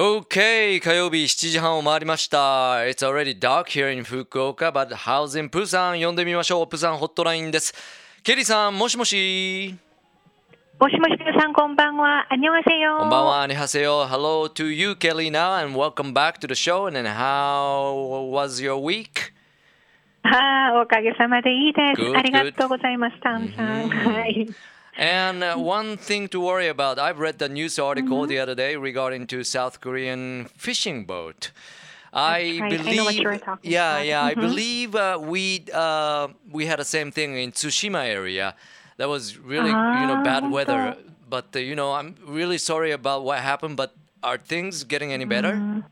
Okay, 火曜日7時半を回りました。It's already dark here in Fukuoka, but how's in Busan? 呼んでみましょう。プサンホットラインです。ケリーさん、もしもし。もしもし皆さんこんばんは。あにょはせよ。こんばんは、アニハセヨ。Hello to you, Kelly, now, and welcome back to the show. And how was your week? ああ、おかげさまでいいです。ありがとうございます、タンさん。はい。And uh, one thing to worry about, I've read the news article the other day regarding to South Korean fishing boat. I right. I believe, what you were talking yeah, about. yeah, I believe uh, we uh, we had the same thing in Tsushima area. That was really, you know, bad Ah, weather. But uh, you know, I'm really sorry about what happened. But are things getting any better?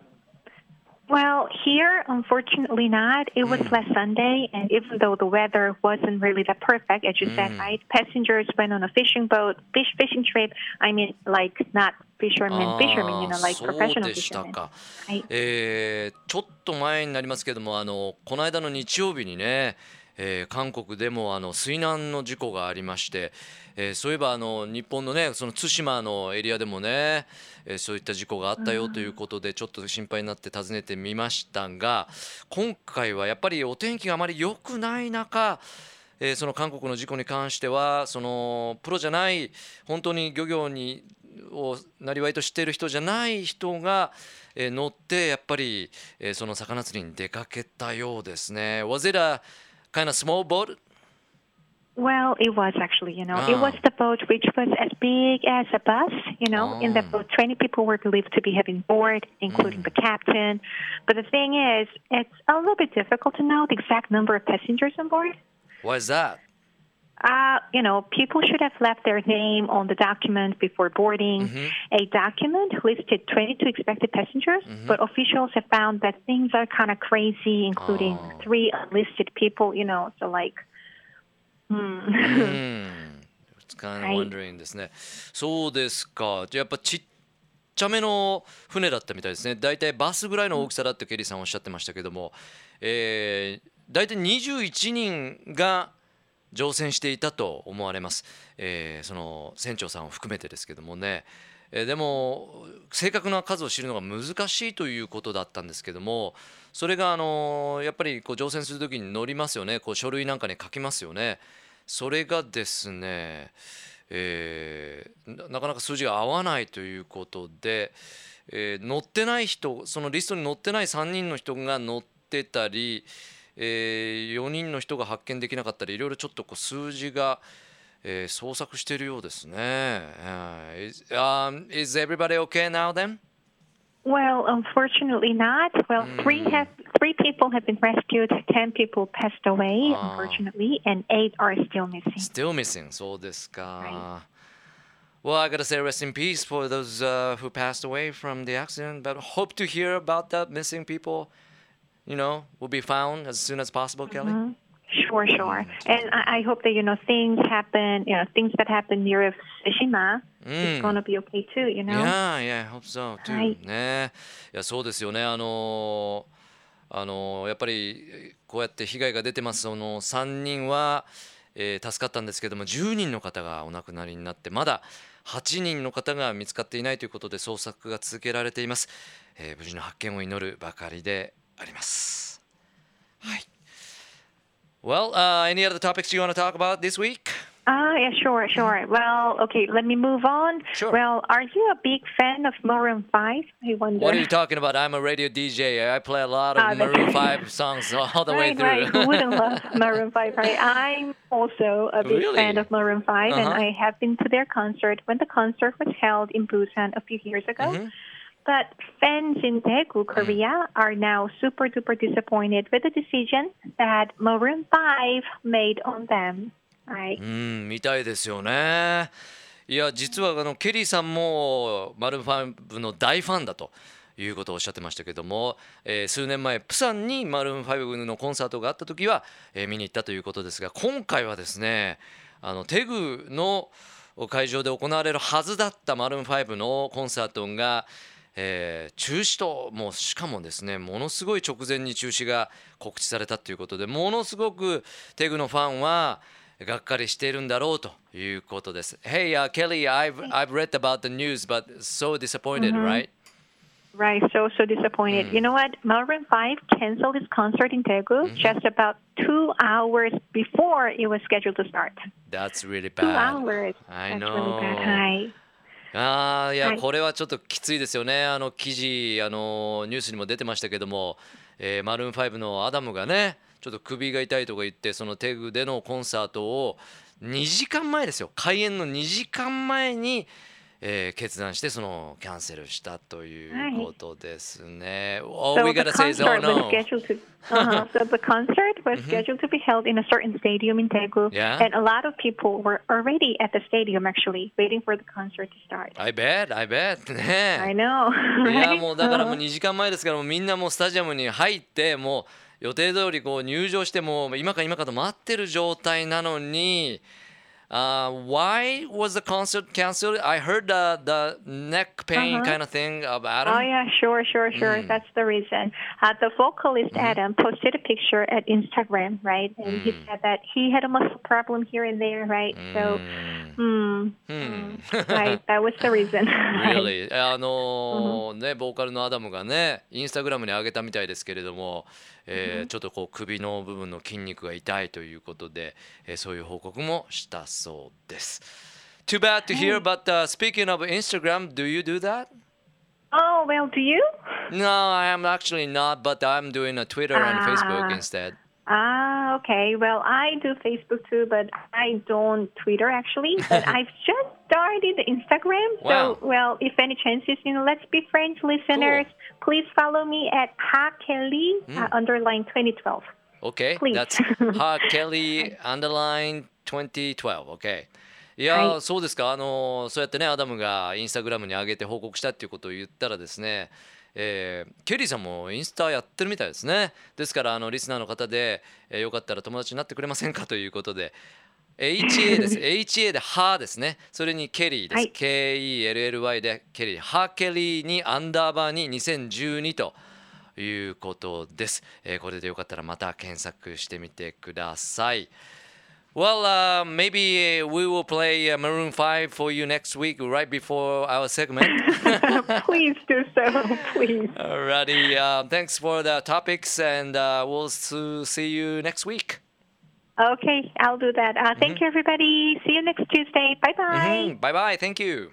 Well, here, unfortunately not. It was last Sunday, and even though the weather wasn't really that perfect, as you said, right? Passengers went on a fishing boat, fish fishing trip. I mean, like not fishermen, fishermen, you know, like そう professional でした fishermen. か。はい。えーちょっと前になりますけどもあのこの間の日曜日にね、 えー韓国でもあの水難の事故がありまして、えーそういえばあの日本のねその対馬のエリアでもね、えーそういった事故があったよということでちょっと心配になって訪ねてみましたが今回はやっぱりお天気があまり良くない中えーその韓国の事故に関してはそのプロじゃない本当に漁業にをなりわいとしている人じゃない人が、えー乗ってやっぱり、えーその魚釣りに出かけたようですね。Was it a kind of small boat? Well, it was actually, you know, Ah. it was the boat which was as big as a bus. You know, in the Ah. boat, 20 people were believed to be having board, including the captain. But the thing is, it's a little bit difficult to know the exact number of passengers on board. Why is that? Uh, you know, people should have left their name on the document before boarding. A document listed 22 expected passengers, but officials have found that things are kind of crazy, including Oh. three unlisted people. You know, so like, うん。kind of はい wondering ですね。そうですか。じゃあやっぱちっちゃめの船だったみたいですね。大体バスぐらいの大きさだってケリーさんおっしゃってましたけども、えー、大体21人が 乗船していたと思われます。えーその船長さんを含めてですけどもね。えーでも正確な数を知るのが難しいということだったんですけどもそれがあのやっぱりこう乗船する時に載りますよねこう書類なんかに書きますよねそれがですね、えーなかなか数字が合わないということで、えー載ってない人そのリストに載ってない3人の人が載ってたり、え4人の人が発見できなかったりいろいろちょっとこう数字が、えー創作しているようですね。はい Is, um, is everybody okay now then? well, unfortunately not. Well, three have three people have been rescued, ten people passed away, Ah. unfortunately, and eight are still missing. Still missing. そうですか。は Well, I gotta say rest in peace for those uh, who passed away from the accident, but hope to hear about that missing people. You know, will be found as soon as possible, Kelly. Sure, sure. And I, I hope that you know things happen. You know things that happen near Fukushima going to be okay too. You know. Yeah, yeah, hope so too. はいね。いや、そうですよね。あのーあのーやっぱりこうやって被害が出てます。その3人は、えー助かったんですけども、10人の方がお亡くなりになって、まだ8人の方が見つかっていないということで捜索が続けられています。えー無事の発見を祈るばかりで あります。はい。Well, uh, any other topics you want to talk about this week? Ah, yeah, sure, sure. Well, okay, let me move on. Sure. Well, are you a big fan of Maroon Five? I wonder. What are you talking about? I'm a radio DJ. I play a lot of Ah, that's Maroon right. 5 songs all the way right, through. right. Who wouldn't love Maroon 5, right? I'm also a big Really? fan of Maroon 5, and Uh-huh. I have been to their concert when the concert was held in Busan a few years ago. Mm-hmm. But fans in Daegu, Korea, are now super duper disappointed with the decision that Maroon 5 made on them. Right? うん、みたいですよね。いや、実はあのケリーさんもマルーン5の大ファンだということをおっしゃってましたけども、えー数年前、プサンにマルーン5のコンサートがあった時は、えー見に行ったということですが、今回はですね、あのテグの会場で行われるはずだったマルーン5のコンサートが、えー中止ともうしかもですねものすごい直前に中止が告知されたということでものすごくテグのファンはがっかりしているんだろうということです。Hey, uh, Kelly, I've, I've read about the news, but so disappointed, right? Right, so so disappointed. You know what? Maroon Five canceled its concert in Daegu just about two hours before it was scheduled to start. That's really Two bad. hours. I That's know. really bad. Hi. あーいや、はい。これはちょっときついですよね、あの記事あの、ニュースにも出てましたけども、えーマルーン5のアダムがね、ちょっと首が痛いとか言って、そのテグでのコンサートを2時間前ですよ、開演の2時間前に、えー決断して、そのキャンセルしたということですね。All So we gotta say is, oh no. to. Uh-huh. so the concert was scheduled to be held in a certain stadium in Daegu, Yeah. and a lot of people were already at the stadium actually waiting for the concert to start. I bet, I bet. ね I know. いや?もうだからもう Uh-huh. 2時間前ですからもうみんなもうスタジアムに入ってもう予定通りこう入場してもう今か今かと待ってる状態なのに、uh, Why was the concert canceled? I heard the, the neck pain Uh-huh. kind of thing of Adam. Oh yeah, sure, sure, sure. Mm. That's the reason. Uh, the vocalist Mm-hmm. Adam posted a picture at Instagram, right? And he Mm. said that he had a muscle problem here and there, right? So, Mm. hmm, Hmm. right, that was the reason. Really? あのーねボーカルのアダムがねインスタグラムに上げたみたいですけれども、えーちょっとこう首の部分の筋肉が痛いということで、えーそういう報告もしたそうです。Too bad to hear, but、uh, speaking of Instagram, do you do that? Oh well, do you? No, I am actually not, but I'm doing a Twitter and Facebook Ah. instead. Ah, okay. Well, I do Facebook too, but I don't Twitter actually. But I've just started the Instagram. Wow. So, well, if any chances, you know, let's be friends, listeners. Please follow me at Ha Kelly uh, underline 2012. Okay, Please. that's Ha Kelly underline 2012. Okay. いやー、はい。そうですか。あのーそうやってねアダムがインスタグラムに上げて報告したっていうことを言ったらですね、えーケリーさんもインスタやってるみたいですね。ですからあのリスナーの方で、えーよかったら友達になってくれませんかということで。HA です。HA で「は」ですね。それにケリーです、はい。KELLY でケリー。ハケリーにアンダーバーに2012ということです、えーこれでよかったらまた検索してみてください Well, uh, maybe uh, we will play uh, Maroon 5 for you next week, right before our segment. please do so, please. Alrighty, uh, thanks for the topics, and uh, we'll see you next week. Okay, I'll do that. Uh, thank you, everybody. See you next Tuesday. Bye bye. Bye bye, thank you.